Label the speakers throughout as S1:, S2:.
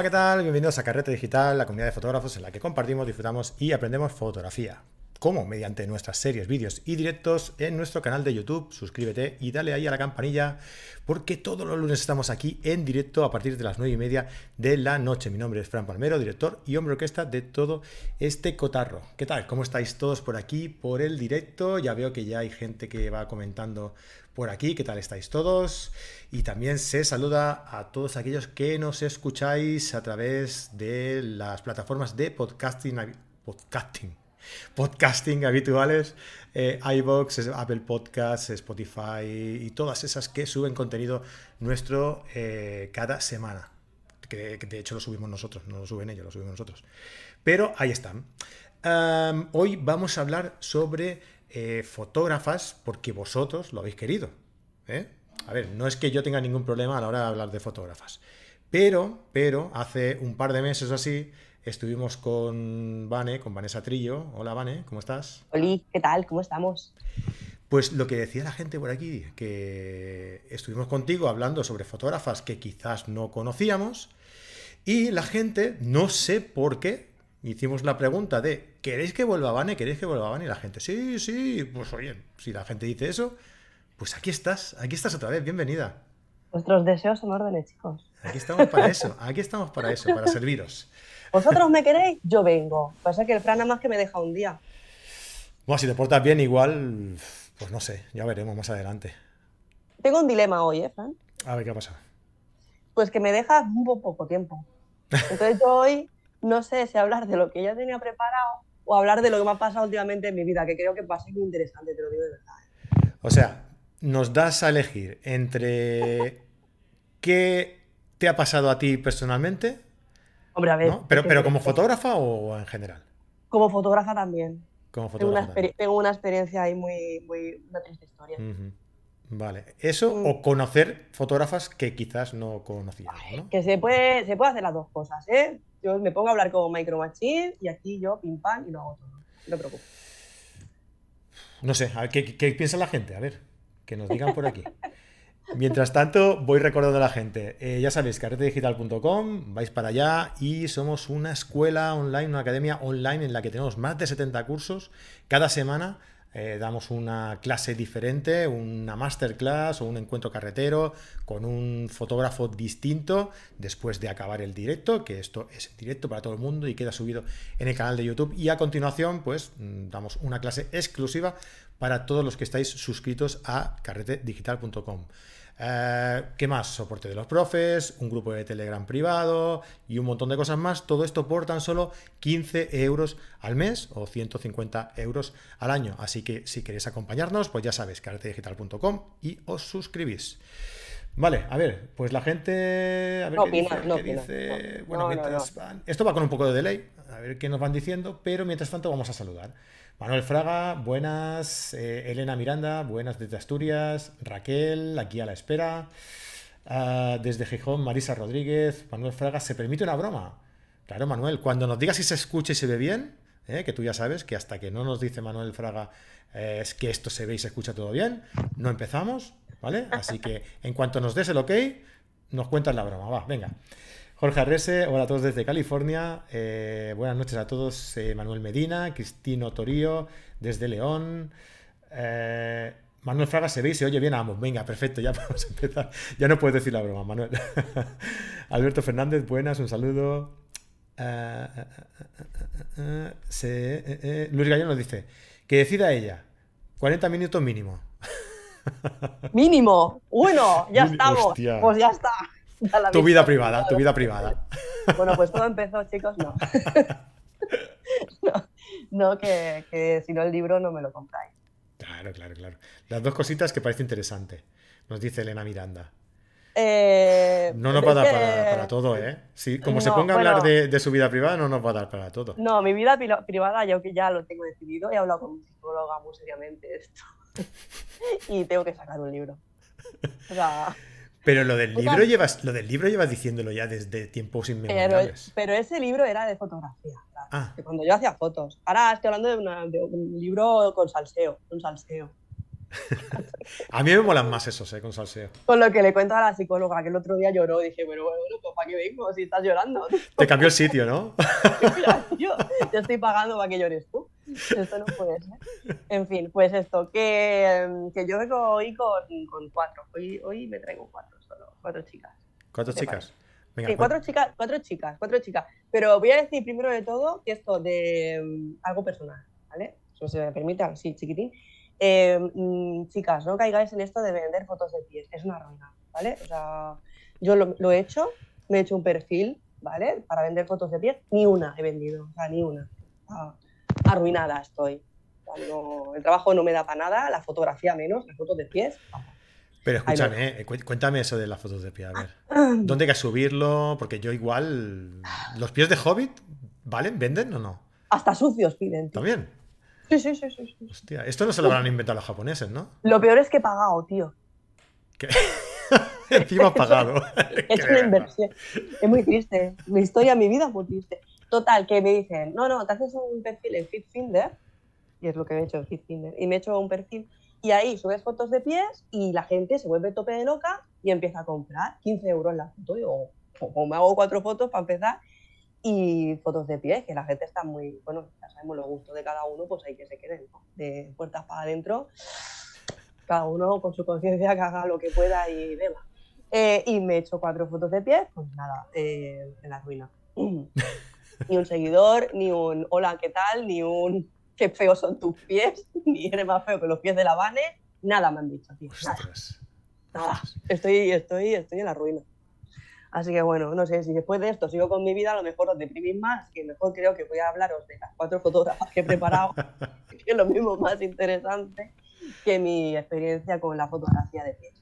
S1: Hola, ¿qué tal? Bienvenidos a Carrete Digital, la comunidad de fotógrafos en la que compartimos, disfrutamos y aprendemos fotografía. ¿Cómo? Mediante nuestras series, vídeos y directos en nuestro canal de YouTube. Suscríbete y dale ahí a la campanilla porque todos los lunes estamos aquí en directo a partir de las 9 y media de la noche. Mi nombre es Fran Palmero, director y hombre orquesta de todo este cotarro. ¿Qué tal? ¿Cómo estáis todos por aquí, por el directo? Ya veo que ya hay gente que va comentando por aquí. ¿Qué tal estáis todos? Y también se saluda a todos aquellos que nos escucháis a través de las plataformas de podcasting. podcasting podcasting habituales, eh, Apple Podcasts, Spotify y todas esas que suben contenido nuestro eh, cada semana. Que, de hecho lo subimos nosotros, no lo suben ellos, lo subimos nosotros. Pero ahí están. hoy vamos a hablar sobre eh, fotógrafas porque vosotros lo habéis querido. ¿Eh? A ver, no es que yo tenga ningún problema a la hora de hablar de fotógrafas. Pero, pero, hace un par de meses o así, Estuvimos con Vane, con Vanessa Trillo. Hola Vane, ¿cómo estás?
S2: Hola, ¿qué tal? ¿Cómo estamos?
S1: Pues lo que decía la gente por aquí, que estuvimos contigo hablando sobre fotógrafas que quizás no conocíamos y la gente, no sé por qué, hicimos la pregunta de ¿queréis que vuelva Vane? ¿Queréis que vuelva Vane? Y la gente, sí, sí, pues oye, si la gente dice eso, pues aquí estás, aquí estás otra vez, bienvenida.
S2: Vuestros deseos son órdenes, chicos.
S1: Aquí estamos para eso, aquí estamos para eso, para serviros.
S2: ¿Vosotros me queréis? Yo vengo. Pasa que el Fran nada más que me deja un día.
S1: Bueno, si te portas bien, igual, pues no sé, ya veremos más adelante.
S2: Tengo un dilema hoy, ¿eh, Fran?
S1: A ver qué ha pasado.
S2: Pues que me dejas muy poco tiempo. Entonces yo hoy no sé si hablar de lo que ya tenía preparado o hablar de lo que me ha pasado últimamente en mi vida, que creo que va a ser muy interesante, te lo digo de verdad.
S1: ¿eh? O sea, nos das a elegir entre qué te ha pasado a ti personalmente
S2: Hombre, a ver.
S1: Pero, pero como fotógrafa o en general?
S2: Como fotógrafa también.
S1: Como fotógrafa
S2: tengo, una experiencia ahí muy, muy una triste historia.
S1: Vale. Eso mm. o conocer fotógrafas que quizás no conocías. ¿no?
S2: Que se puede, se puede hacer las dos cosas, ¿eh? Yo me pongo a hablar como Micro Machine y aquí yo pim pam y lo hago todo. No te preocupes.
S1: No sé, a ver, ¿qué, ¿qué piensa la gente? A ver, que nos digan por aquí. Mientras tanto, voy recordando a la gente. Eh, ya sabéis, carretedigital.com, vais para allá y somos una escuela online, una academia online en la que tenemos más de 70 cursos. Cada semana eh, damos una clase diferente, una masterclass o un encuentro carretero con un fotógrafo distinto después de acabar el directo, que esto es directo para todo el mundo y queda subido en el canal de YouTube. Y a continuación, pues mm, damos una clase exclusiva para todos los que estáis suscritos a carretedigital.com. Eh, ¿Qué más? Soporte de los profes, un grupo de Telegram privado y un montón de cosas más. Todo esto por tan solo 15 euros al mes o 150 euros al año. Así que si queréis acompañarnos, pues ya sabéis, caratedigital.com y os suscribís. Vale, a ver, pues la gente. A ver qué dice. bueno, Esto va con un poco de delay, a ver qué nos van diciendo, pero mientras tanto vamos a saludar. Manuel Fraga, buenas. Eh, Elena Miranda, buenas desde Asturias. Raquel, aquí a la espera. Ah, desde Gijón, Marisa Rodríguez. Manuel Fraga, ¿se permite una broma? Claro, Manuel, cuando nos digas si se escucha y se ve bien, eh, que tú ya sabes que hasta que no nos dice Manuel Fraga eh, es que esto se ve y se escucha todo bien, no empezamos, ¿vale? Así que en cuanto nos des el ok, nos cuentas la broma. Va, venga. Jorge Arrese, hola a todos desde California. Eh, buenas noches a todos. Eh, Manuel Medina, Cristino Torío, desde León. Eh, Manuel Fraga, se ve y se oye bien ambos. Venga, perfecto, ya podemos empezar. Ya no puedes decir la broma, Manuel. Alberto Fernández, buenas, un saludo. Luis Gallón nos dice que decida ella. 40 minutos mínimo.
S2: Mínimo. Bueno, ya estamos. Pues ya está.
S1: Tu vida privada, tu vida privada.
S2: Bueno, pues todo empezó, chicos, no. no, que, si no el libro no me lo compráis.
S1: Claro, claro, claro. Las dos cositas que parece interesante, nos dice Elena Miranda.
S2: Eh,
S1: no nos va a dar para, todo, ¿eh? como se ponga a hablar de, su vida privada, no nos va a dar para todo.
S2: No, mi vida privada yo que ya lo tengo decidido, he hablado con mi psicóloga muy seriamente esto. y tengo que sacar un libro. O sea...
S1: Pero lo del libro llevas, lo del libro llevas diciéndolo ya desde tiempos inmemoriales.
S2: Pero, ese libro era de fotografía. Ah. cuando yo hacía fotos. Ahora estoy hablando de, un libro con salseo, un salseo.
S1: A mí me molan más esos, ¿eh? Con salseo.
S2: Con lo que le cuento a la psicóloga, que el otro día lloró, dije, bueno, bueno, pues ¿para qué vengo si estás llorando?
S1: Te cambió el sitio, ¿no?
S2: Yo te estoy pagando para que llores tú. Esto no puede ser. En fin, pues esto, que, que yo vengo hoy con, con cuatro. Hoy, hoy me traigo cuatro solo, cuatro chicas.
S1: ¿Cuatro
S2: ¿Te
S1: chicas? Venga,
S2: Sí, cuatro chicas, cuatro chicas, cuatro chicas. Pero voy a decir primero de todo que esto de mm, algo personal, ¿vale? Eso se me permite, así chiquitín. Eh, mm, chicas, no caigáis en esto de vender fotos de pies, es una ruina, ¿vale? O sea, yo lo, lo he hecho, me he hecho un perfil, ¿vale? Para vender fotos de pies, ni una he vendido, o sea, ni una. Ah, arruinada estoy. O sea, no- el trabajo no me da para nada, la fotografía menos, las fotos de pies.
S1: Pero escúchame, eh, cu- cuéntame eso de las fotos de pie, a ver. ¿Dónde hay que subirlo? Porque yo igual... ¿Los pies de Hobbit valen? ¿Venden o no?
S2: Hasta sucios piden. tío.
S1: ¿También?
S2: Sí, sí, sí, sí, sí.
S1: Hostia, esto no se lo habrán inventado los japoneses, ¿no?
S2: Lo peor es que he pagado, tío.
S1: Que- Encima has pagado. Qué
S2: hecho una inversión. Es muy triste. Mi historia, mi vida es muy triste. Total, que me dicen, no, no, te haces un perfil en FitFinder, y es lo que he hecho en FitFinder, y me he hecho un perfil, y ahí subes fotos de pies, y la gente se vuelve tope de loca y empieza a comprar 15 euros la foto. Y o, o me hago cuatro fotos para empezar, y fotos de pies, que la gente está muy, bueno, ya sabemos los gustos de cada uno, pues hay que se queden, ¿no? De puertas para adentro, cada uno con su conciencia que haga lo que pueda y beba. Eh, y me he hecho cuatro fotos de pies, pues nada, eh, en la ruina. ni un seguidor, ni un hola, ¿qué tal? Ni un qué feos son tus pies, ni eres más feo que los pies de la Vane. Nada me han dicho, tío. Nada, nada. Estoy, estoy, estoy en la ruina. Así que bueno, no sé, si después de esto sigo con mi vida, a lo mejor os deprimís más, que mejor creo que voy a hablaros de las cuatro fotógrafas que he preparado, que es lo mismo más interesante que mi experiencia con la fotografía de pies.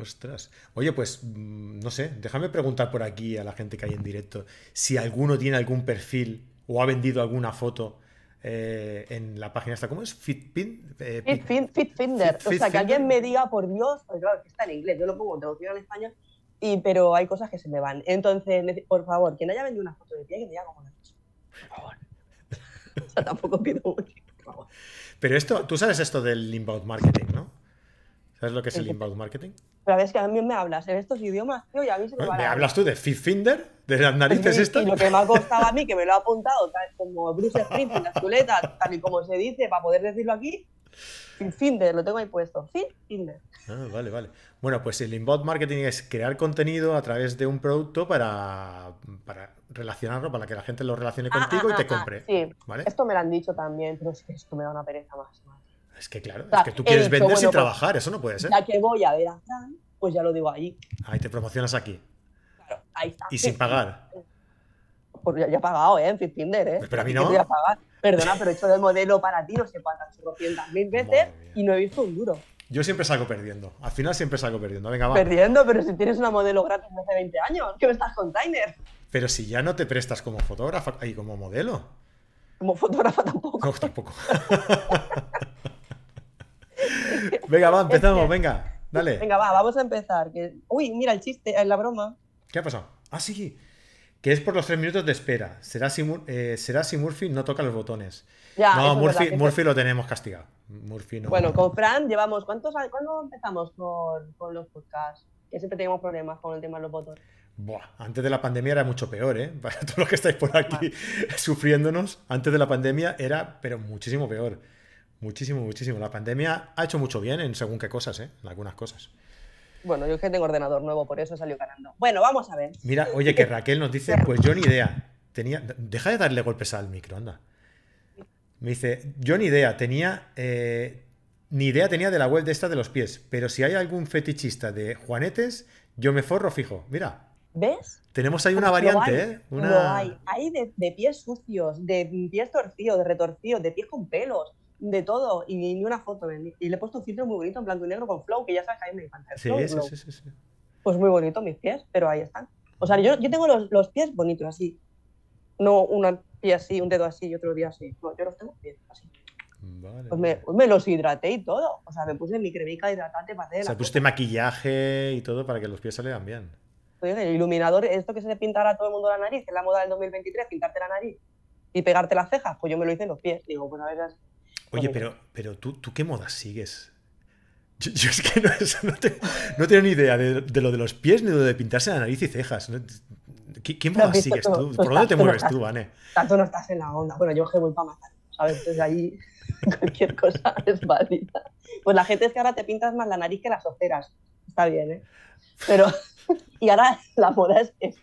S1: Ostras. Oye, pues mm, no sé, déjame preguntar por aquí a la gente que hay en directo si alguno tiene algún perfil o ha vendido alguna foto eh, en la página esta. ¿Cómo es? Fitpin. Eh,
S2: Fitfinder.
S1: Fit-
S2: o sea, que alguien me diga, por Dios, claro, que está en inglés, yo lo pongo traducido en español, y, pero hay cosas que se me van. Entonces, por favor, quien haya vendido una foto de pie, que me diga cómo lo ha hecho. Por favor. O sea, tampoco pido mucho, por favor.
S1: Pero esto, tú sabes esto del inbound marketing, ¿no? ¿Sabes lo que es el
S2: Sí, sí.
S1: inbound marketing?
S2: Pero a ver, es que a mí me hablas en estos idiomas, tío, y a mí se me va
S1: ¿Me
S2: la-
S1: hablas tú de Fitfinder? ¿De las narices
S2: y,
S1: estas?
S2: y lo que me ha costado a mí, que me lo ha apuntado tal, como Bruce Springsteen, la chuleta, tal y como se dice, para poder decirlo aquí, Fitfinder, lo tengo ahí puesto. Fitfinder.
S1: Ah, vale, vale. Bueno, pues el inbound marketing es crear contenido a través de un producto para, para relacionarlo, para que la gente lo relacione
S2: Ah,
S1: contigo
S2: ah,
S1: y te compre.
S2: Sí,
S1: ¿Vale?
S2: esto me lo han dicho también, pero es que esto me da una pereza más.
S1: Es que claro,
S2: sea,
S1: es que tú quieres
S2: dicho,
S1: vender
S2: bueno,
S1: sin
S2: pues,
S1: trabajar, eso no puede ser.
S2: Ya que voy a ver a Fran, pues ya lo digo ahí.
S1: Ahí te promocionas aquí.
S2: Claro, ahí está.
S1: Y sin pagar.
S2: Pues ya, ya he pagado, ¿eh? En Fitfinder, ¿eh?
S1: Pero a mí no.
S2: voy a pagar. Perdona, pero he hecho de modelo para ti no sé cuántas, 800 mil veces y no he visto un duro.
S1: Yo siempre salgo perdiendo. Al final siempre salgo perdiendo. Venga, va.
S2: Perdiendo, pero si tienes una modelo gratis de hace 20 años, ¿qué me estás con Tyner?
S1: Pero si ya no te prestas como fotógrafa y como modelo.
S2: Como fotógrafa tampoco.
S1: No, tampoco. venga, va, empezamos, venga. Dale.
S2: Venga, va, vamos a empezar. que- Uy, mira el chiste, eh, la broma.
S1: ¿Qué ha pasado? Ah, sí. Que es por los tres minutos de espera. Será si, eh, será si Murphy no toca los botones.
S2: Ya,
S1: no, Murphy,
S2: verdad,
S1: Murphy lo tenemos castigado. Murphy no.
S2: Bueno, con Fran llevamos. ¿Cuántos? ¿Cuándo empezamos con, con los podcasts? Que siempre teníamos problemas con el tema de los botones.
S1: Buah, antes de la pandemia era mucho peor, ¿eh? Para todos los que estáis por aquí sufriéndonos, antes de la pandemia era, pero muchísimo peor. Muchísimo, muchísimo. La pandemia ha hecho mucho bien en según qué cosas, ¿eh? En algunas cosas.
S2: Bueno, yo es que tengo ordenador nuevo, por eso salió ganando. Bueno, vamos a ver.
S1: Mira, oye, que Raquel nos dice, pues yo ni idea. Tenía. Deja de darle golpes al micro, anda. Me dice, yo ni idea, tenía. eh, ni idea tenía de la web de esta de los pies. Pero si hay algún fetichista de juanetes, yo me forro fijo. Mira,
S2: ¿Ves?
S1: tenemos ahí una variante,
S2: hay,
S1: ¿eh? Una...
S2: Lo hay. Hay de, de pies sucios, de pies torcidos, de retorcidos, de pies con pelos, de todo. Y ni una foto. vendí. Y le he puesto un filtro muy bonito en blanco y negro con flow, que ya sabes que a mí me encanta.
S1: Sí,
S2: flow,
S1: sí,
S2: flow.
S1: sí, sí, sí.
S2: Pues muy bonito mis pies, pero ahí están. O sea, yo, yo tengo los, los pies bonitos así. No un pie así, un dedo así y otro día así. No, yo los tengo bien así.
S1: Vale,
S2: Pues me, pues me los hidraté y todo. O sea, me puse mi cremica hidratante para hacer
S1: O sea, pusiste maquillaje y todo para que los pies salieran bien.
S2: foto. El iluminador, esto que se le pintará a todo el mundo la nariz, es la moda del 2023, pintarte la nariz y pegarte las cejas, pues yo me lo hice en los pies. Digo, pues a ver,
S1: Oye, pero, pero ¿tú, ¿tú qué modas sigues? Yo, es que no, no, tengo ni idea de, lo de los pies ni de lo de pintarse la nariz y cejas. ¿Quién más sigues tú? ¿Por dónde te mueves tú, Vane?
S2: Tanto no estás en la onda. Bueno, yo que voy para matar, ¿sabes? Entonces ahí cualquier cosa es válida. Pues la gente es que ahora te pintas más la nariz que las ojeras. Está bien, ¿eh? Pero, y ahora la moda es,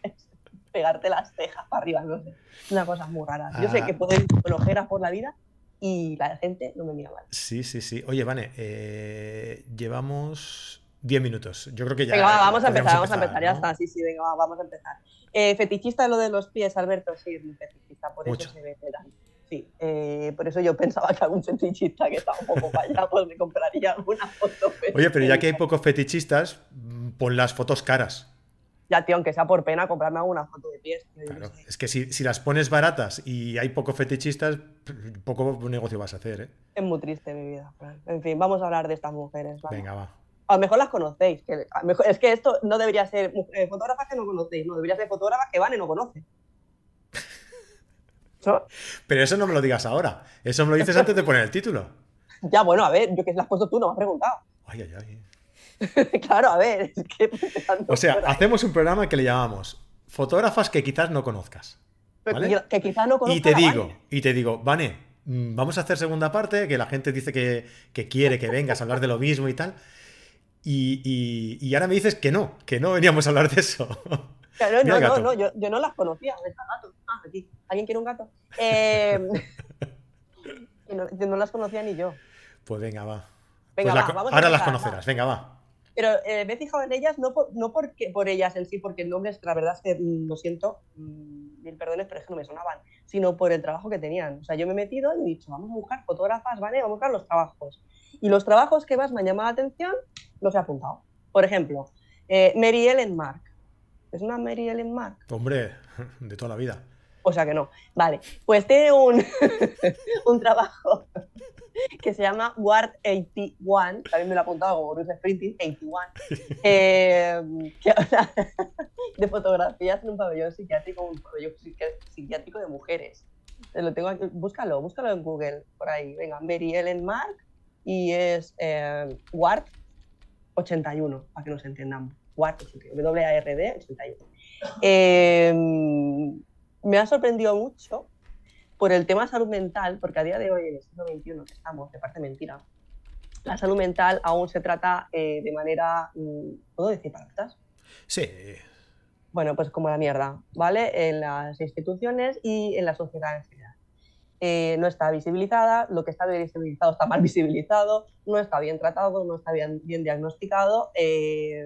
S2: pegarte las cejas para arriba, no sé. Una cosa muy rara. Yo sé que ah. puedo ir con ojeras por la vida y la gente no me mira mal.
S1: Sí, sí, sí. Oye, Vane, eh, llevamos 10 minutos. Yo creo que ya.
S2: Venga, vamos a empezar, vamos a empezar, ya está. Sí, sí, venga, vamos a empezar. Eh, fetichista de lo de los pies, Alberto, sí, fetichista, por eso se ve Sí, eh, por eso yo pensaba que algún fetichista que estaba un poco para allá, pues me compraría alguna foto.
S1: Oye, pero ya que hay pocos fetichistas, pon las fotos caras.
S2: Ya, tío, aunque sea por pena, comprarme alguna foto de pies.
S1: Claro, es que si, las pones baratas y hay pocos fetichistas, poco negocio vas a hacer, ¿eh?
S2: Es muy triste mi vida. En fin, vamos a hablar de estas mujeres.
S1: Venga, va.
S2: A lo mejor las conocéis. Que es que esto no debería ser eh, fotógrafas que no conocéis, no, debería ser fotógrafas que van y no conocen.
S1: Pero eso no me lo digas ahora. Eso me lo dices antes de poner el título.
S2: Ya, bueno, a ver, yo que lo has puesto tú, no me has preguntado.
S1: Ay, ay, ay.
S2: claro, a ver.
S1: o sea, hacemos un programa que le llamamos Fotógrafas que quizás no conozcas.
S2: Que, quizás no conozcas.
S1: Y te digo, y te digo, Vane, mm, vamos a hacer segunda parte, que la gente dice que, quiere que vengas a hablar de lo mismo y tal. Y, ahora me dices que no, que no veníamos a hablar de eso.
S2: no, no, no, yo, no las conocía. Ah, aquí. ¿Alguien quiere un gato? Eh, no, no, las conocía ni yo.
S1: Pues venga, va. Venga, pues va, ahora las conocerás, venga, va.
S2: Pero eh, me he fijado en ellas no, por, no porque, por ellas en sí, porque el nombre, es, la verdad es que lo siento, mm, mil perdones, pero es que no me sonaban, sino por el trabajo que tenían. O sea, yo me he metido y he dicho, vamos a buscar fotógrafas, ¿vale? Vamos a buscar los trabajos. Y los trabajos que más me han llamado la atención, los he apuntado. Por ejemplo, eh, Mary Ellen Mark. ¿Es una Mary Ellen Mark?
S1: Hombre, de toda la vida.
S2: O sea que no. Vale, pues tiene un, un trabajo que se llama Ward 81, también me lo he apuntado como Bruce Sprinting, 81, eh, que habla de fotografías en un pabellón psiquiátrico, un pabellón psiquiátrico de mujeres. Lo tengo aquí, búscalo, búscalo en Google, por ahí. Venga, Mary Ellen Mark y es eh, Ward 81, para que nos entendamos. Ward 81, W-A-R-D 81. Eh, me ha sorprendido mucho por el tema salud mental, porque a día de hoy, en el siglo XXI que estamos, de parte mentira, la salud mental aún se trata eh, de manera, mm, ¿puedo decir palabras?
S1: Sí.
S2: Bueno, pues como la mierda, ¿vale? En las instituciones y en la sociedad en general. Eh, no está visibilizada, lo que está visibilizado está mal visibilizado, no está bien tratado, no está bien, bien diagnosticado. Eh,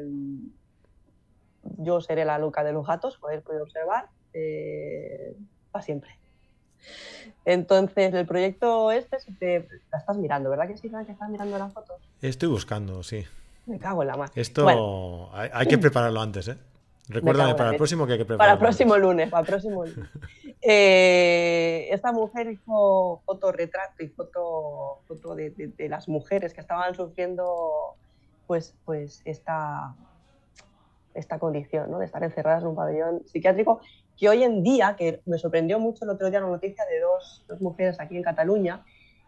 S2: yo seré la loca de los gatos, podéis observar, para siempre. Entonces, el proyecto este, si te la estás mirando, ¿verdad que sí, que estás mirando las fotos?
S1: Estoy buscando, sí.
S2: Me cago en la mano.
S1: Esto hay, que prepararlo antes, ¿eh? Recuérdame para el próximo que hay que prepararlo.
S2: Para el próximo lunes, para el próximo lunes. Eh, esta mujer hizo fotorretrato y foto, foto de, de, las mujeres que estaban sufriendo pues, pues esta, esta condición, ¿no? De estar encerradas en un pabellón psiquiátrico que hoy en día, que me sorprendió mucho el otro día la noticia de dos, dos mujeres aquí en Cataluña,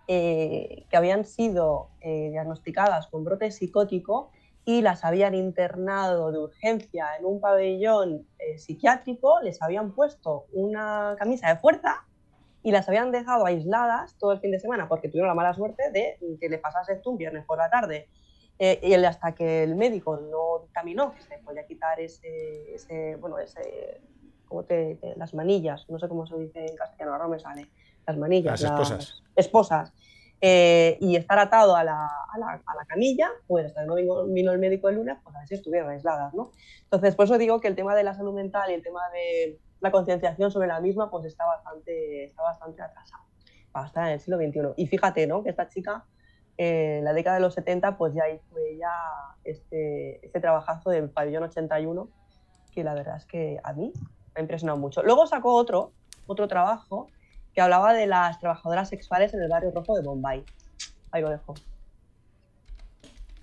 S2: eh, que habían sido eh, diagnosticadas con brote psicótico y las habían internado de urgencia en un pabellón eh, psiquiátrico, les habían puesto una camisa de fuerza y las habían dejado aisladas todo el fin de semana porque tuvieron la mala suerte de que le pasase esto un viernes por la tarde. y hasta que el médico no dictaminó que se podía quitar ese, ese bueno, ese las manillas, no sé cómo se dice en castellano, ahora me sale, las manillas.
S1: Las esposas.
S2: esposas. Eh, y estar atado a la, a la, a la camilla, pues hasta que no vino, el médico de lunes, pues a ver si estuvieran aisladas, ¿no? Entonces, por eso digo que el tema de la salud mental y el tema de la concienciación sobre la misma, pues está bastante, está bastante atrasado estar en el siglo XXI. Y fíjate, ¿no? Que esta chica, eh, en la década de los 70, pues ya hizo ya este, este trabajazo del pabellón 81, que la verdad es que a mí me ha impresionado mucho. Luego sacó otro, otro trabajo que hablaba de las trabajadoras sexuales en el barrio rojo de Bombay. Ahí lo dejo.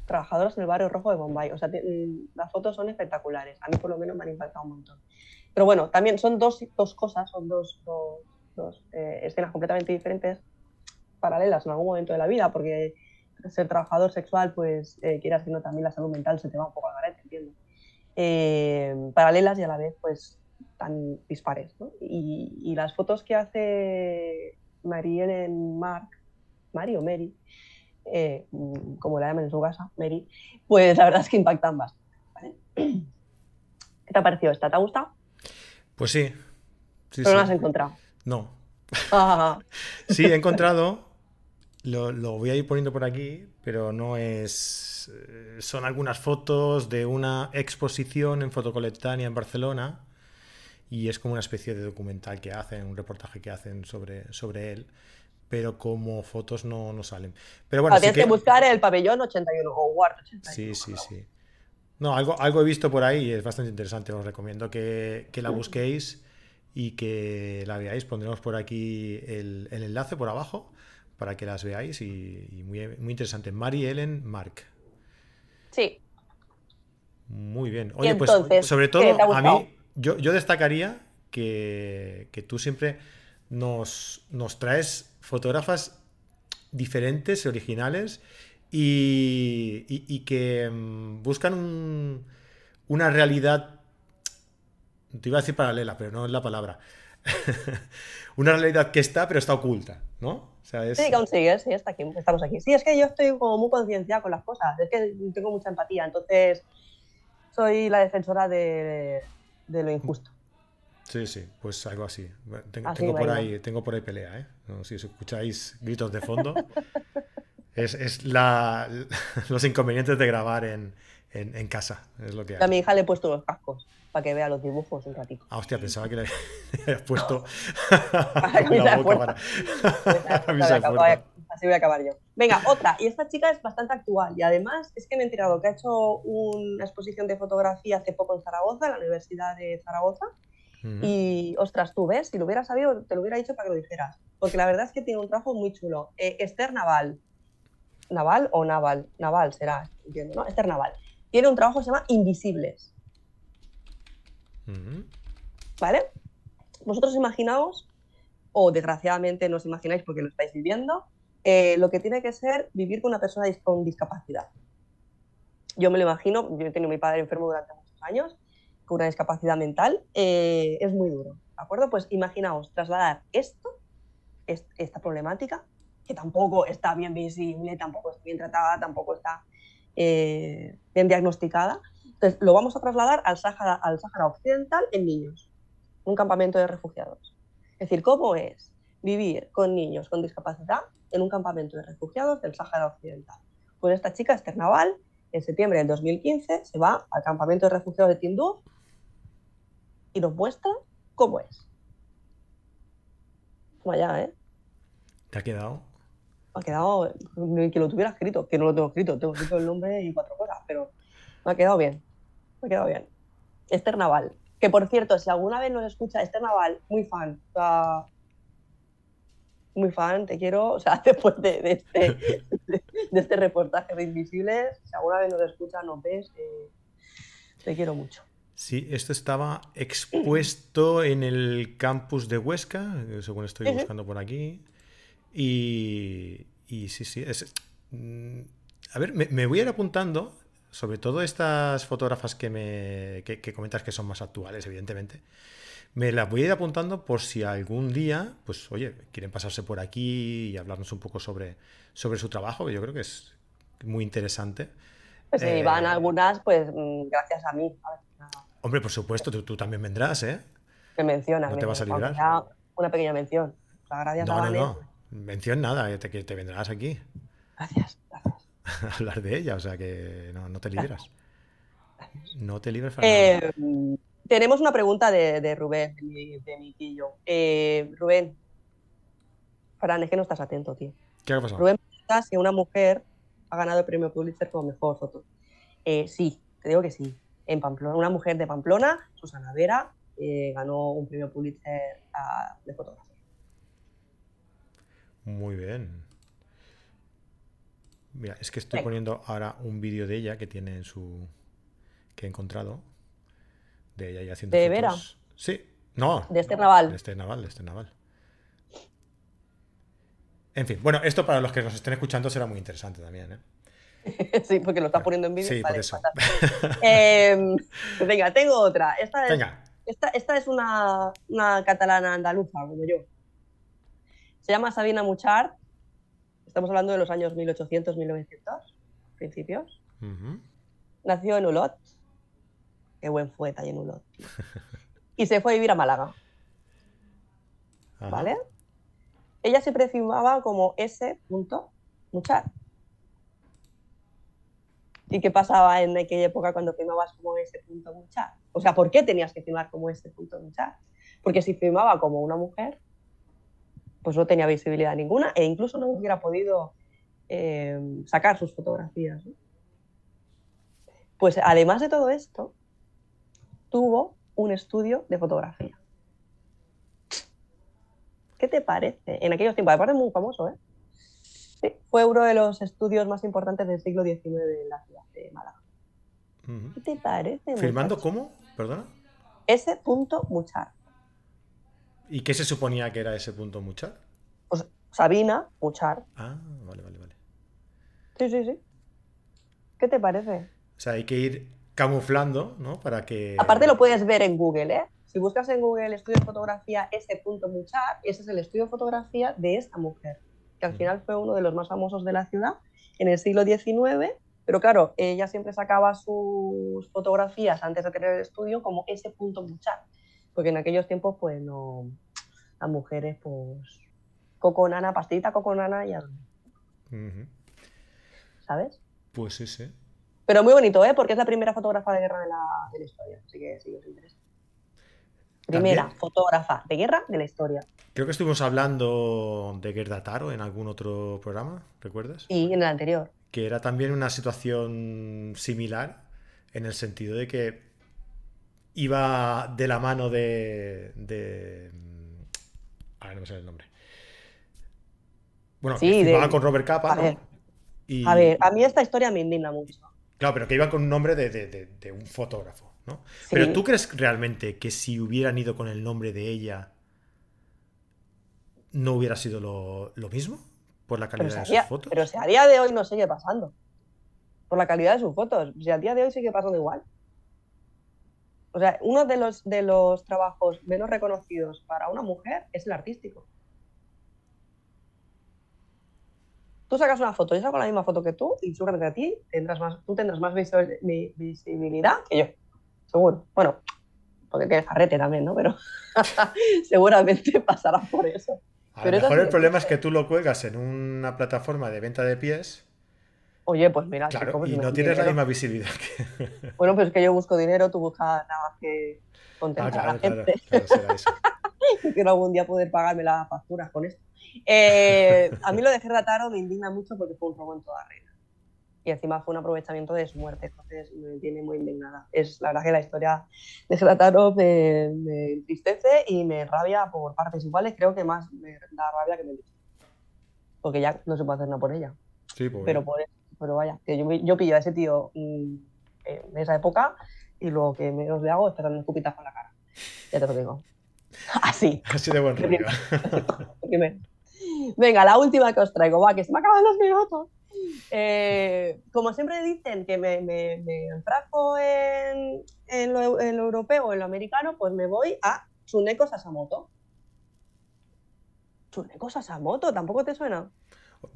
S2: Trabajadoras en el barrio rojo de Bombay. O sea, mm, las fotos son espectaculares. A mí por lo menos me han impactado un montón. Pero bueno, también son dos, dos cosas, son dos, dos, eh, escenas completamente diferentes, paralelas en algún momento de la vida, porque ser trabajador sexual, pues eh, quieras que no, también la salud mental se te va un poco al garete, entiendo. Eh, paralelas y a la vez, pues, tan dispares, ¿no? Y, y las fotos que hace Marielle en Mark, Mari o Mary, eh, como la llaman en su casa, Mary, pues la verdad es que impactan bastante. ¿vale? ¿Qué te ha parecido esta? ¿Te ha gustado?
S1: Pues sí. sí,
S2: Pero no la has encontrado.
S1: No.
S2: Ah,
S1: Sí, he encontrado. Lo, lo voy a ir poniendo por aquí, pero no es. eh, Son algunas fotos de una exposición en Fotocolectania en Barcelona. Y es como una especie de documental que hacen, un reportaje que hacen sobre, sobre él. Pero como fotos no, no salen. Pero bueno,
S2: ah,
S1: sí
S2: tienes que...
S1: que.
S2: buscar el pabellón 81 o Ward 81.
S1: Sí, sí, sí. No, algo, algo he visto por ahí y es bastante interesante. Os recomiendo que, que la busquéis y que la veáis. Pondremos por aquí el, el enlace por abajo para que las veáis y, y muy, muy interesante. Mary Ellen Mark.
S2: Sí,
S1: Muy bien. Oye,
S2: entonces,
S1: pues sobre todo
S2: ¿Te ha
S1: a mí, yo, yo destacaría que, que tú siempre nos, nos traes fotógrafas diferentes, originales y, y- y que mm, buscan un- una realidad, te iba a decir paralela, pero no es la palabra. una realidad que está, pero está oculta, ¿no? O sea, es-
S2: Sí, aún sí, está aquí, estamos aquí. Sí, es que yo estoy como muy concienciada con las cosas, es que tengo mucha empatía, entonces soy la defensora de, de lo injusto.
S1: Sí, sí, pues algo así. Ten-
S2: Así
S1: tengo, por ahí, tengo por ahí pelea, ¿eh? No, si os escucháis gritos de fondo, es, es la, los inconvenientes de grabar en, en- en casa, es lo que
S2: A
S1: hay.
S2: mi hija le he puesto los cascos para que vea los dibujos un ratito.
S1: Ah, hostia, pensaba que le habías puesto la boca para...
S2: Así voy a acabar yo. Venga, otra. Y esta chica es bastante actual. Y además es que me he enterado que ha hecho una exposición de fotografía hace poco en Zaragoza, en la Universidad de Zaragoza. Y ostras, tú ves, si lo hubiera sabido, te lo hubiera dicho para que lo dijeras. Porque la verdad es que tiene un trabajo muy chulo. Eh, Esther Naval. ¿Naval o Naval? Naval será, entiendo, ¿no? Esther Naval. Tiene un trabajo que se llama Invisibles. ¿Vale? Vosotros imaginaos, o desgraciadamente no os imagináis porque lo estáis viviendo, eh, lo que tiene que ser vivir con una persona con discapacidad. Yo me lo imagino, yo he tenido a mi padre enfermo durante muchos años, con una discapacidad mental, eh, es muy duro, ¿de acuerdo? Pues imaginaos trasladar esto, es- esta problemática, que tampoco está bien visible, tampoco está bien tratada, tampoco está eh, bien diagnosticada. Entonces, lo vamos a trasladar al Sáhara, al Sáhara Occidental en niños, un campamento de refugiados. Es decir, ¿cómo es vivir con niños con discapacidad en un campamento de refugiados del Sáhara Occidental? Pues esta chica, Esther Naval, en septiembre del 2015 se va al campamento de refugiados de Tinduf y nos muestra cómo es. Toma ya, ¿eh?
S1: ¿Te ha quedado?
S2: Me ha quedado, ni que lo tuviera escrito, que no lo tengo escrito, tengo escrito el nombre y cuatro cosas, pero me ha quedado bien, me ha quedado bien. Esther Naval, que por cierto, si alguna vez nos escucha Esther Naval, muy fan, o sea, muy fan, te quiero, o sea, después de, de este, de, de este reportaje de Invisibles, si alguna vez nos escucha, nos ves, eh, te quiero mucho.
S1: Sí, esto estaba expuesto en el campus de Huesca, según estoy buscando por aquí. Y, y sí, sí. es- mm, a ver, me, me voy a ir apuntando, sobre todo estas fotógrafas que, me, que, que comentas que son más actuales, evidentemente. Me las voy a ir apuntando por si algún día, pues oye, quieren pasarse por aquí y hablarnos un poco sobre, sobre su trabajo, que yo creo que es muy interesante.
S2: Pues si
S1: Eh,
S2: van algunas, pues mm, gracias a mí, a ver, nada,
S1: Hombre, por supuesto, tú, tú también vendrás, ¿eh?
S2: me mencionan.
S1: No te vas a librar.
S2: Una pequeña mención. O sea, gracias a
S1: No, no,
S2: Vane.
S1: no. Mención nada, eh, te- que te vendrás aquí
S2: Gracias, gracias.
S1: a hablar de ella, o sea que no, no te libras. No te libres nada.
S2: Eh, tenemos una pregunta de, de Rubén, de mi, de mi quillo. Eh, Rubén, Fran, es que no estás atento, tío.
S1: ¿Qué ha pasado?
S2: Rubén pregunta si una mujer ha ganado el premio Pulitzer como mejor foto. Eh, sí, te digo que sí. En Pamplona, una mujer de Pamplona, Susana Vera, eh, ganó un premio Pulitzer de fotografía.
S1: Muy bien. Mira, es que estoy
S2: Venga.
S1: poniendo ahora un vídeo de ella que tiene en su. que he encontrado. De ella haciendo
S2: ¿De. Vera?
S1: Sí. No.
S2: De Esther
S1: no,
S2: Naval.
S1: De Esther Naval, de Esther Naval. En fin, bueno, esto para los que nos estén escuchando será muy interesante también,
S2: ¿eh? sí, porque lo estás poniendo en vídeo.
S1: Sí, por eso.
S2: Em, venga, tengo otra. Esta es, Esta, es una, catalana andaluza, como yo. Se llama Sabina Muchart. Estamos hablando de los años 1800-1900, principios. Nació en Ulot. Qué buen fue ahí en Ulot. y se fue a vivir a Málaga. ¿Vale? Ella se firmaba como S. Muchar. ¿Y qué pasaba en aquella época cuando firmabas como S. Muchar? O sea, ¿por qué tenías que firmar como S. Muchar? Porque si firmaba como una mujer, pues no tenía visibilidad ninguna e incluso no hubiera podido eh, sacar sus fotografías. Pues además de todo esto, tuvo un estudio de fotografía. ¿Qué te parece? En aquellos tiempos, aparte es muy famoso, ¿eh? Sí, fue uno de los estudios más importantes del siglo XIX en la ciudad de Málaga. ¿Qué te parece?
S1: ¿Firmando cómo? ¿Perdona?
S2: Ese punto Muchar.
S1: ¿Y qué se suponía que era ese punto Muchar?
S2: Pues Sabina Muchar.
S1: Ah, vale, vale, vale.
S2: Sí, sí, sí. ¿Qué te parece?
S1: O sea, hay que ir camuflando, ¿no? Para que.
S2: Aparte lo puedes ver en Google, ¿eh? Si buscas en Google estudio de fotografía ese punto Muchar, ese es el estudio de fotografía de esta mujer, que al final fue uno de los más famosos de la ciudad en el siglo XIX, pero claro, ella siempre sacaba sus fotografías antes de tener el estudio como ese punto Muchar, porque en aquellos tiempos pues no, las mujeres pues coco nana, pastita coco nana y algo. ¿Sabes?
S1: Pues sí, sí.
S2: Pero muy bonito, ¿eh? Porque es la primera fotógrafa de guerra de la, de la historia, así que sí, os interesa. Primera fotógrafa de guerra de la historia.
S1: Creo que estuvimos hablando de Gerda Taro en algún otro programa, ¿recuerdas?
S2: Sí, en el anterior.
S1: Que era también una situación similar en el sentido de que iba de la mano de. de... A ver, no me sale el nombre. Bueno, sí, con Robert Capa,
S2: a A ver, a mí esta historia me indigna mucho.
S1: Claro, pero que iba con un nombre de un fotógrafo. Pero ¿tú crees realmente que si hubieran ido con el nombre de ella, no hubiera sido lo, mismo? Por la calidad de sus fotos.
S2: Pero si a día de hoy no sigue pasando. Por la calidad de sus fotos. Si a día de hoy sigue pasando igual. O sea, uno de los, de los trabajos menos reconocidos para una mujer es el artístico. Tú sacas una foto, yo saco la misma foto que tú y seguramente a ti tendrás más, tú tendrás más visibilidad que yo seguro. Bueno, porque tienes jarrete también, ¿no? Pero seguramente pasará por eso.
S1: A lo mejor el problema es que tú lo cuelgas en una plataforma de venta de pies.
S2: Oye, pues mira,
S1: claro, y no tienes la misma visibilidad
S2: que... Bueno, pues es que yo busco dinero, tú buscas nada más que contentar a la gente. Quiero algún día poder pagarme las facturas con esto. Eh, a mí lo de Gerda Taro me indigna mucho porque fue un robo en toda regla y encima fue un aprovechamiento de su muerte, entonces me tiene muy indignada. Es la verdad que la historia de Gelataro me, me, entristece y me rabia por partes iguales, creo que más me da rabia que me dice. Porque ya no se puede hacer nada por ella.
S1: Sí,
S2: pero, por, pero vaya, que yo, yo pillo a ese tío mm, en esa época y lo que menos le hago es pegarle un escupitas con la cara. Ya te lo digo. Así.
S1: Así de buen rollo.
S2: Venga, la última que os traigo, va, que se me acaban los minutos. Eh, como siempre dicen que me, me, enfrasco en, lo, europeo o en lo americano, pues me voy a Tsuneko Sasamoto. ¿Tsuneko Sasamoto? ¿Tampoco te suena?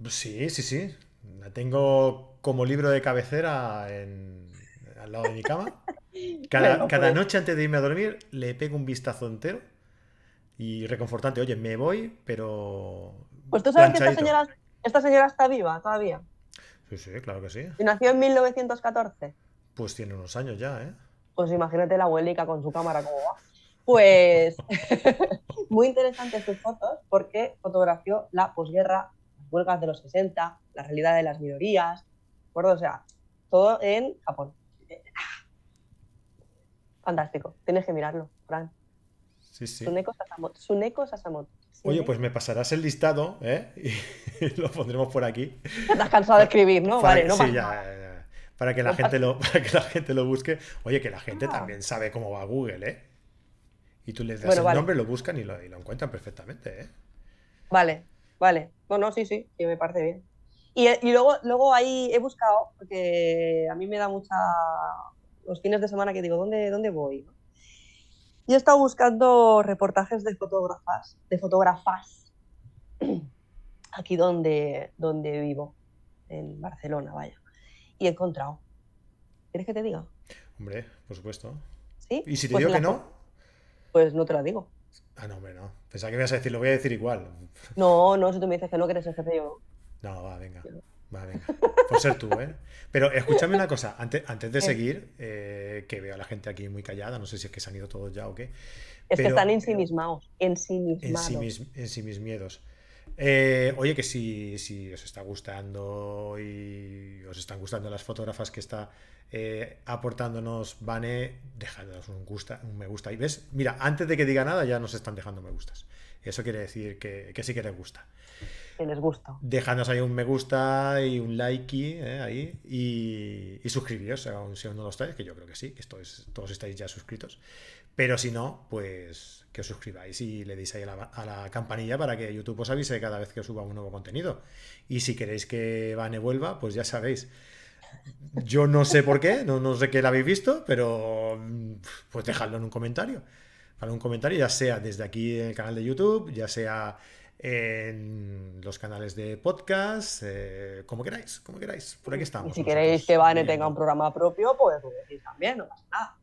S1: Sí, sí, sí. La tengo como libro de cabecera al lado de mi cama. Cada, cada pues noche antes de irme a dormir le pego un vistazo entero y reconfortante. Oye, me voy, pero.
S2: Pues tú sabes que esta señora, esta señora está viva todavía.
S1: Sí, sí, claro que sí.
S2: ¿Y nació en 1914?
S1: Pues tiene unos años ya, ¿eh?
S2: Pues imagínate la abuelica con su cámara cómo va. Pues muy interesantes sus fotos porque fotografió la posguerra, las huelgas de los 60, la realidad de las minorías, ¿de acuerdo? O sea, todo en Japón. Fantástico, tienes que mirarlo, Fran.
S1: Sí, sí.
S2: Suneko Sasamoto.
S1: Oye, pues me pasarás el listado, ¿eh? Y lo pondremos por aquí.
S2: Estás cansado de escribir, ¿no?
S1: Para,
S2: vale, no
S1: sí, ya, Para que la gente lo, para que la gente lo busque. Oye, que la gente ah. también sabe cómo va Google, ¿eh? Y tú les das el nombre, lo buscan y lo, y lo, encuentran perfectamente, ¿eh?
S2: Vale. Vale, bueno, sí, sí, sí, me parece bien. Y, y luego, luego ahí he buscado, porque a mí me da mucha... Los fines de semana que digo, ¿dónde, dónde voy? Y he estado buscando reportajes de fotógrafas, de fotógrafas, aquí donde, donde vivo, en Barcelona, vaya. Y he encontrado. ¿Quieres que te diga?
S1: Hombre, por supuesto.
S2: ¿Sí?
S1: ¿Y si te
S2: Pues
S1: digo que no?
S2: Pues no te la digo.
S1: Ah, no, hombre, no. Pensaba que me ibas a decir, lo voy a decir igual.
S2: No, no, si tú me dices que no, que eres el jefe, yo
S1: No, va, venga. Va, venga. Por ser tú, ¿eh? Pero escúchame una cosa, antes, antes de
S2: Eh.
S1: seguir, eh, que veo a la gente aquí muy callada, no sé si es que se han ido todos ya o qué.
S2: Es que están ensimismados, ensimismados.
S1: En sí, mis, en sí mis miedos. Eh, oye, que si, si os está gustando y os están gustando las fotógrafas que está eh, aportándonos Vane, dejadnos un, gusta, un me gusta. Y ves, mira, antes de que diga nada ya nos están dejando me gustas. Eso quiere decir que, que sí que les gusta.
S2: Que les gusta.
S1: Dejadnos ahí un me gusta y un like eh, ahí y, y suscribiros aún si aún no lo estáis, que yo creo que sí, que todos estáis ya suscritos. Pero si no, pues que os suscribáis y le deis ahí a la, campanilla para que YouTube os avise cada vez que suba un nuevo contenido. Y si queréis que Vane vuelva, pues ya sabéis. Yo no sé por qué, no, no sé qué la habéis visto, pero mm, pues dejadlo en un comentario. En un comentario, ya sea desde aquí en el canal de YouTube, ya sea en los canales de podcast, eh, como queráis, como queráis. Por aquí estamos.
S2: Y si
S1: nosotros,
S2: queréis que Vane tenga un programa propio, pues lo decís también, no pasa nada.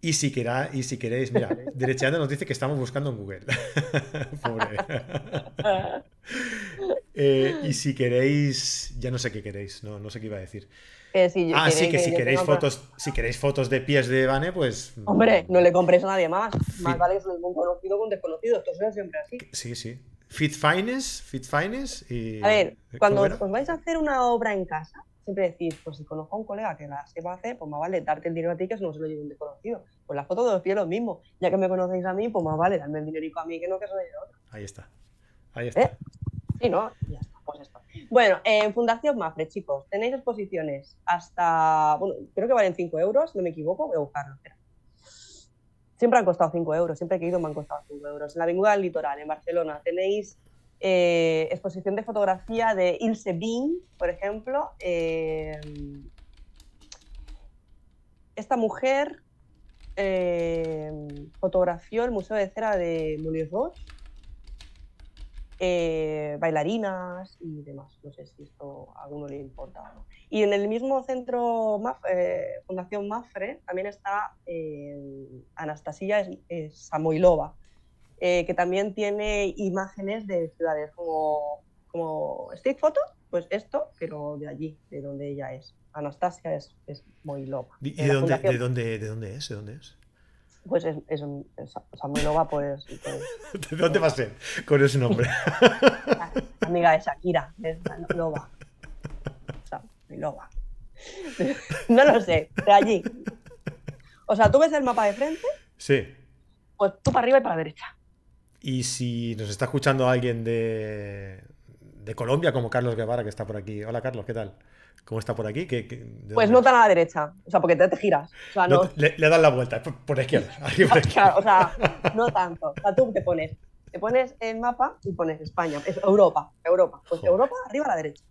S1: Y si, quera- y si queréis, mira, Derecheando nos dice que estamos buscando en Google. Pobre. Eh, y si queréis, ya no sé qué queréis, no, no sé qué iba a decir.
S2: Que si
S1: Ah, sí,
S2: queréis
S1: que si queréis fotos, si queréis fotos de pies de Vane, pues.
S2: Hombre, no le compréis a nadie más. Más
S1: Sí.
S2: vale que un conocido que un desconocido. Esto es siempre así.
S1: Sí, sí. Fit Finest, Fit Finest y.
S2: A ver,
S1: ¿cómo
S2: cuando os vais a hacer una obra en casa, siempre decís, pues si conozco a un colega que la sepa hacer, pues más vale darte el dinero a ti que no se lo lleve un desconocido. Pues la foto de los pies lo mismo. Ya que me conocéis a mí, pues más vale darme el dinerico a mí que no que se lo lleve a otro.
S1: Ahí está. Ahí está.
S2: ¿Eh? Sí, ¿no? Ya está, pues esto. Bueno, en Fundación Mafre, chicos, tenéis exposiciones hasta, bueno, creo que valen 5 euros, no me equivoco, voy a buscarlo. espera. Siempre han costado 5 euros, siempre que he ido me han costado 5 euros. En la Avenida del Litoral, en Barcelona, tenéis eh, exposición de fotografía de Ilse Bing, por ejemplo. eh, esta mujer eh, fotografió el Museo de Cera de Rouge eh, bailarinas y demás. No sé si esto a alguno le importa o no. Y en el mismo centro Maf- eh, Fundación Mafre también está eh, Anastasia Samoilova, que también tiene imágenes de ciudades como, como street photo, pues esto, pero de allí, de donde ella es. Anastasia es, es Moilova.
S1: ¿Y
S2: de
S1: dónde, de, dónde, de dónde es? ¿De dónde es?
S2: Pues es, es, es Samoilova, pues, pues
S1: ¿De dónde va a ser con ese nombre?
S2: amiga de Shakira, es sea, Loba. No lo sé, de allí. O sea, tú ves el mapa de frente,
S1: Sí.
S2: pues tú para arriba y para la derecha.
S1: Y si nos está escuchando alguien de, de Colombia, como Carlos Guevara, que está por aquí. Hola, Carlos, ¿qué tal? ¿Cómo está por aquí? ¿Qué-
S2: Pues no tan a la derecha, o sea, porque te, te giras. O sea,
S1: No le, le dan la vuelta, por, por la izquierda. aquí por la izquierda.
S2: Claro, o sea, no tanto. O sea, tú te pones, te pones el mapa y pones España, es Europa, Europa. Pues
S1: Joder.
S2: Europa arriba a la derecha.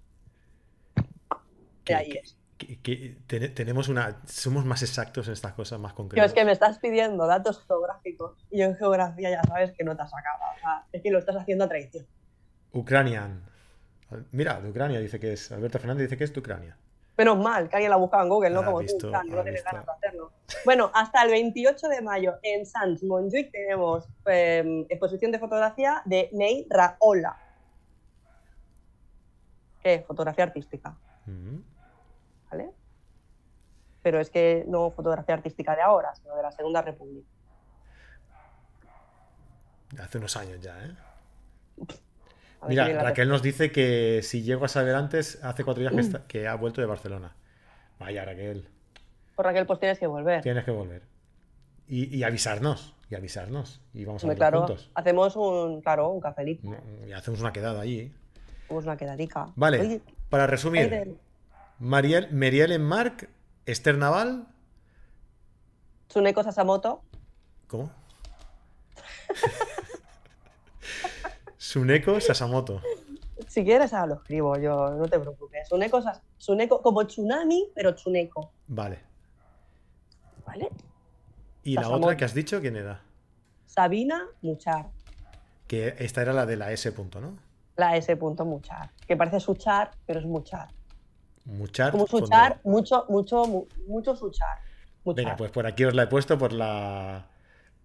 S1: Que-
S2: ahí es.
S1: que- que tene- tenemos una. Somos más exactos en estas cosas, más
S2: Yo
S1: concretas.
S2: es que me estás pidiendo datos geográficos y yo en geografía ya sabes que no te has acabado. O sea, es que lo estás haciendo a traición.
S1: Ucranian. Mira, de Ucrania dice que es. Alberto Fernández dice que es de Ucrania.
S2: Menos mal que alguien la buscaba en Google, no
S1: Ah,
S2: como
S1: visto,
S2: tú, Fran, que
S1: ah,
S2: no tienes ganas de hacerlo. Bueno, hasta el 28 de mayo en Sans Montjuic tenemos eh, exposición de fotografía de Ney Raola. ¿Qué? Fotografía artística,
S1: Mm.
S2: ¿vale? Pero es que no fotografía artística de ahora, sino de la Segunda República.
S1: Hace unos años ya, ¿eh?
S2: A ver
S1: Mira, Raquel nos dice que si llego a saber antes, hace cuatro
S2: Mm.
S1: días que, está- que ha vuelto de Barcelona. Vaya, Raquel,
S2: Por Raquel, pues tienes que volver.
S1: tienes que volver. Y, y avisarnos, y avisarnos. Y vamos a
S2: claro,
S1: juntos.
S2: hacemos un, claro, un cafelito,
S1: Mm, Y hacemos una quedada allí.
S2: hacemos una quedadica.
S1: Vale,
S2: Oye,
S1: para resumir,
S2: de-
S1: Mariel, Meriel Marc, Esther Naval.
S2: Tsuneko Sasamoto,
S1: ¿Cómo? Suneko Sasamoto.
S2: Si quieres, ahora lo escribo yo, no te preocupes. Suneco como tsunami, pero chuneco,
S1: Vale.
S2: ¿vale?
S1: ¿Y la otra que has dicho quién era?
S2: Sabina Muchar,
S1: Que esta era la de la S punto, ¿no?
S2: la S. punto Muchar, que parece suchar, pero es muchar.
S1: Muchar.
S2: Como suchar, mucho, mucho, mu- mucho suchar. muchar.
S1: Venga, pues por aquí os la he puesto, por la.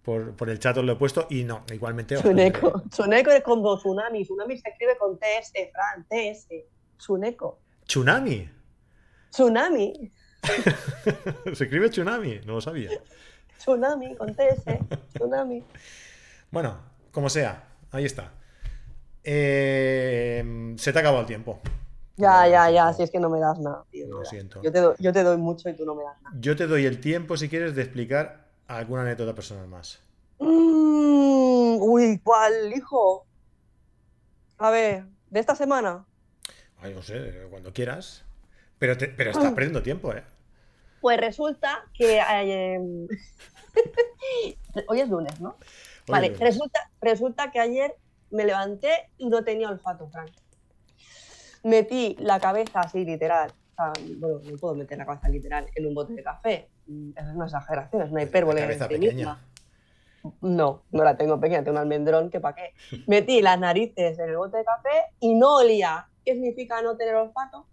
S1: Por, por el chat os lo he puesto y no, igualmente
S2: Tsuneco. Tsuneco es como tsunami. Tsunami se escribe con TS, Fran, TS. Tsuneco.
S1: Tsunami.
S2: Tsunami.
S1: Se escribe tsunami, no lo sabía.
S2: Tsunami con TS. Tsunami.
S1: Bueno, como sea, ahí está. Eh, se te ha acabado el tiempo.
S2: Ya, ya, ya. Si es que no me das nada. tío, no
S1: Lo siento.
S2: Yo te, doy, yo te doy mucho y tú no me das nada.
S1: Yo te doy el tiempo, si quieres, de explicar alguna anécdota personal más.
S2: Mm, uy, ¿cuál, hijo? A ver, ¿de esta semana?
S1: Ay, no sé, cuando quieras. Pero, te- pero estás perdiendo tiempo, ¿eh?
S2: Pues resulta que. eh, hoy es lunes, ¿no?
S1: Hoy
S2: Vale,
S1: lunes.
S2: resulta, resulta que ayer me levanté y no tenía olfato, Frank. Metí la cabeza así, literal. o sea, bueno, no puedo meter la cabeza literal en un bote de café. Es una exageración, es una hipérbole.
S1: Cabeza
S2: en sí
S1: pequeña.
S2: misma. No, no la tengo pequeña, tengo un almendrón que pa' qué. Metí las narices en el bote de café y no olía. ¿Qué significa no tener olfato?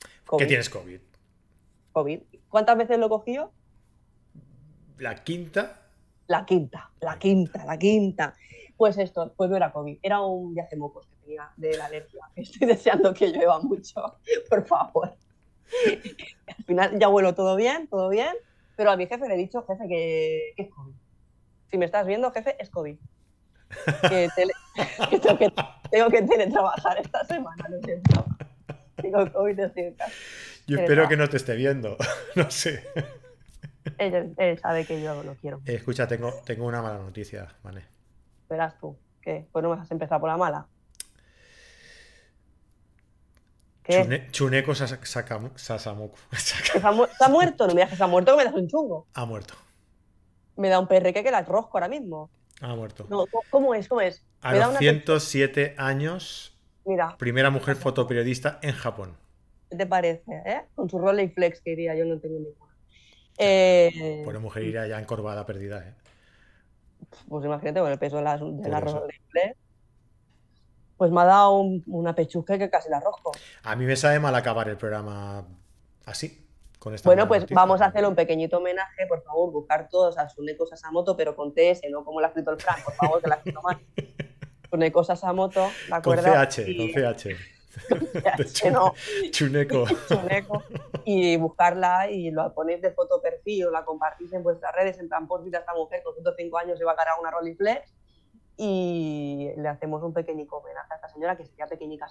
S1: ¿Qué
S2: COVID.
S1: tienes COVID?
S2: COVID. ¿Cuántas veces lo cogí yo?
S1: La quinta.
S2: La quinta, la quinta, la quinta. Pues esto, pues no era COVID, era un mocos que tenía de la alergia. Estoy deseando que llueva mucho, por favor. Al final ya vuelo todo bien, todo bien, pero a mi jefe le he dicho, jefe, que, que es COVID. Si me estás viendo, jefe, es COVID. Que, tele- que tengo, que tengo que teletrabajar esta semana, lo siento. Tengo COVID, estoy en casa.
S1: Yo
S2: Pero
S1: espero que no te esté viendo. no sé.
S2: Él, él sabe que yo lo quiero.
S1: Eh, escucha, tengo, tengo una mala noticia, ¿vale?
S2: Verás tú. ¿Qué? Pues no me has empezado por la mala. ¿Qué?
S1: Chune- Chuneko Sasa- Sakamu- Sasamoku.
S2: ¿Que ¿Se ha, mu- se ha muerto? No me digas que se ha muerto, que me das un chungo.
S1: ha muerto.
S2: Me da un perreque que la rosco ahora mismo.
S1: Ha muerto.
S2: No, ¿cómo- ¿Cómo es? ¿Cómo es?
S1: A
S2: Me da
S1: los
S2: una
S1: 107 años,
S2: Mira,
S1: primera mujer fotoperiodista en Japón.
S2: ¿qué te parece? eh? Con su Rolleiflex que diría, yo no tengo ninguna. Eh,
S1: Por mujer irá ya encorvada, perdida, ¿eh?
S2: pues imagínate, con el peso de la, de la
S1: eso.
S2: Rolleiflex. Pues me ha dado un- una pechusca que casi la rosco.
S1: A mí me sabe mal acabar el programa así, con esta
S2: Bueno, pues
S1: noticia.
S2: vamos a hacerle un pequeñito homenaje, por favor, buscar todos a Suneko Sasamoto, pero con TS, no como lo ha escrito el Fran, por favor, que la ha escrito mal. Suneko Sasamoto, ¿de
S1: Con
S2: acuerdo?
S1: CH,
S2: Y-
S1: con CH.
S2: No,
S1: Chuneko.
S2: Suneko, y buscarla y lo ponéis de foto perfil o la compartís en vuestras redes, en plan, por vida esta mujer con 105 años se va a cargar una Rolleiflex y le hacemos un pequeñico homenaje a esta señora que sería pequeñica,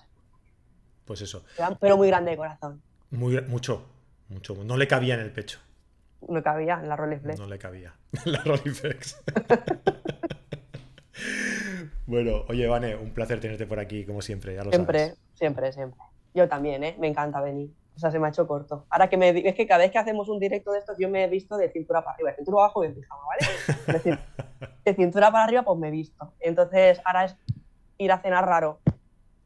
S1: Pues eso.
S2: pero muy grande de corazón.
S1: Muy, mucho, mucho. No le cabía en el pecho.
S2: No cabía en la Rolleiflex.
S1: No le cabía. La Rolleiflex. bueno, oye, Vane, un placer tenerte por aquí, como siempre, ya lo
S2: Siempre,
S1: sabes.
S2: siempre, siempre. Yo también, ¿eh? Me encanta venir. O sea, se me ha hecho corto. Ahora que me es que cada vez que hacemos un directo de estos, yo me he visto de cintura para arriba, de cintura abajo y en pijama, ¿vale? Es decir, de cintura para arriba, pues me he visto. Entonces, ahora es ir a cenar raro.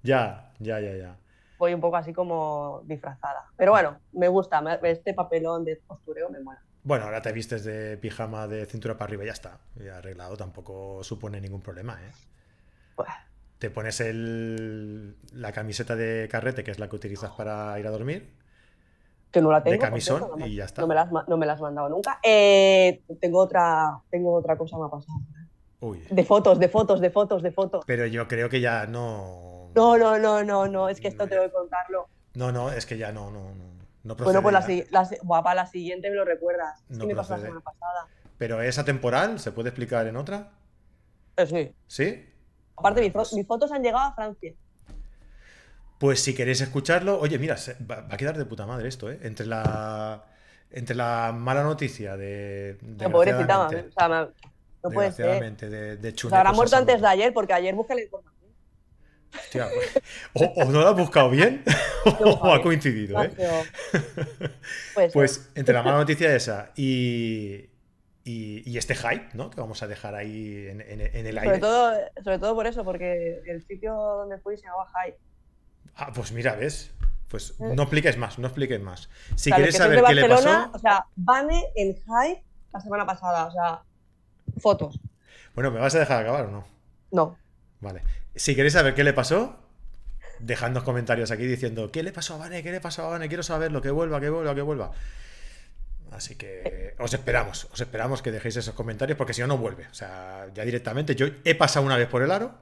S1: Ya, ya, ya, ya.
S2: Voy un poco así como disfrazada. Pero bueno, me gusta. me- Este papelón de postureo me mola.
S1: Bueno, ahora te vistes de pijama de cintura para arriba y ya está. Ya arreglado, tampoco supone ningún problema, ¿eh?
S2: Pues,
S1: Te pones el, la camiseta de carrete, que es la que utilizas para ir a dormir.
S2: Que no la
S1: De
S2: tengo.
S1: camisón
S2: no
S1: y ya está.
S2: No me, la has, ma- no me la has mandado nunca. Eh, tengo, otra, tengo otra cosa me ha pasado.
S1: Uy.
S2: De fotos, de fotos, de fotos, de fotos.
S1: Pero yo creo que ya no.
S2: No, no, no, no, no, es que esto tengo que contarlo.
S1: No, no, es que ya no, no, no, no
S2: Bueno, pues la, la guapa, la siguiente me lo recuerdas. Es
S1: No
S2: que me pasó la semana pasada.
S1: Pero es atemporal, ¿se puede explicar en otra?
S2: Eh, sí.
S1: ¿Sí?
S2: Aparte, mis,
S1: pues-
S2: mis fotos han llegado a Francia.
S1: Pues si queréis escucharlo, oye, mira, se- va, va a quedar de puta madre esto, ¿eh? Entre la, entre la mala noticia de.
S2: La pobrecita, o
S1: desgraciadamente-
S2: sea, me- no puede ser.
S1: de, de
S2: O
S1: Chuneko
S2: sea, habrá muerto antes de ayer, porque ayer busqué la información.
S1: Hostia, pues, o, o no lo has buscado bien, o ha coincidido, ¿eh?
S2: Pues,
S1: Pues entre la mala noticia esa y, y, y este hype, ¿no? Que vamos a dejar ahí en, en- en el
S2: Sobre
S1: aire.
S2: todo, sobre todo por eso, porque el sitio donde fui se llamaba Hype.
S1: Ah, pues mira, ¿ves? Pues
S2: Eh.
S1: no expliques más, no expliques más. Si
S2: O sea, los
S1: quieres saber
S2: de
S1: qué le pasó,
S2: O sea, Vane en Hype la semana pasada, o sea, fotos.
S1: bueno, ¿me vas a dejar acabar o no?
S2: No.
S1: Vale. Si queréis saber qué le pasó, dejadnos comentarios aquí diciendo ¿qué le pasó a Vane? ¿Qué le pasó a Vane? Quiero saberlo, que vuelva, que vuelva, que vuelva. Así que os esperamos, os esperamos que dejéis esos comentarios porque si no, no vuelve. O sea, ya directamente, yo he pasado una vez por el aro,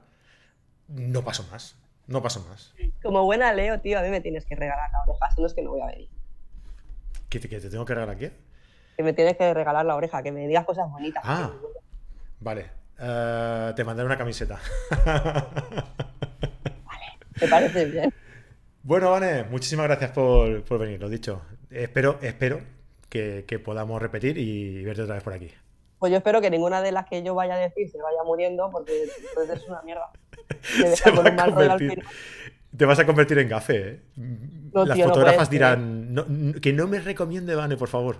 S1: no paso más, no paso más.
S2: Como buena Leo, tío, a mí me tienes que regalar la oreja, si no es que no voy a venir.
S1: ¿Qué te, qué te tengo que regalar aquí?
S2: Que me tienes que regalar la oreja, que me digas cosas bonitas.
S1: Ah. Vale, eh, te mandaré una camiseta.
S2: ¿Te parece bien?
S1: Bueno, Vane, muchísimas gracias por, por venir, lo dicho. Espero, espero que, que podamos repetir y verte otra vez por aquí.
S2: Pues yo espero que ninguna de las que yo vaya a decir se vaya muriendo, porque entonces es una mierda.
S1: Se va a convertir-. Te vas a convertir en café, ¿eh?
S2: No,
S1: Las
S2: tío,
S1: fotógrafas dirán, "No, n- que no me recomiende Vane, por favor.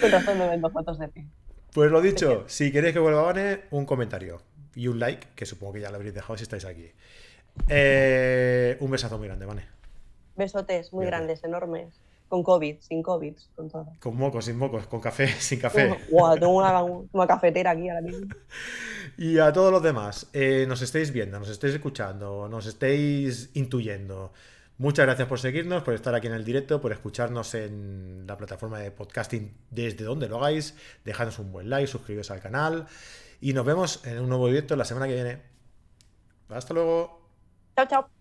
S2: Con razón me vendo fotos de ti.
S1: Pues lo dicho, si queréis que vuelva Vane, un comentario y un like, que supongo que ya lo habréis dejado si estáis aquí. Eh, un besazo muy grande, Vane.
S2: Besotes muy grandes, enormes. Con COVID, sin COVID, con todo.
S1: Con mocos, sin mocos, con café, sin café.
S2: Guau, tengo una, una cafetera aquí ahora mismo.
S1: Y a todos los demás, eh, nos estáis viendo, nos estáis escuchando, nos estáis intuyendo. Muchas gracias por seguirnos, por estar aquí en el directo, por escucharnos en la plataforma de podcasting desde donde lo hagáis. Dejadnos un buen like, suscribiros al canal y nos vemos en un nuevo directo la semana que viene. Hasta luego.
S2: Chao, chao.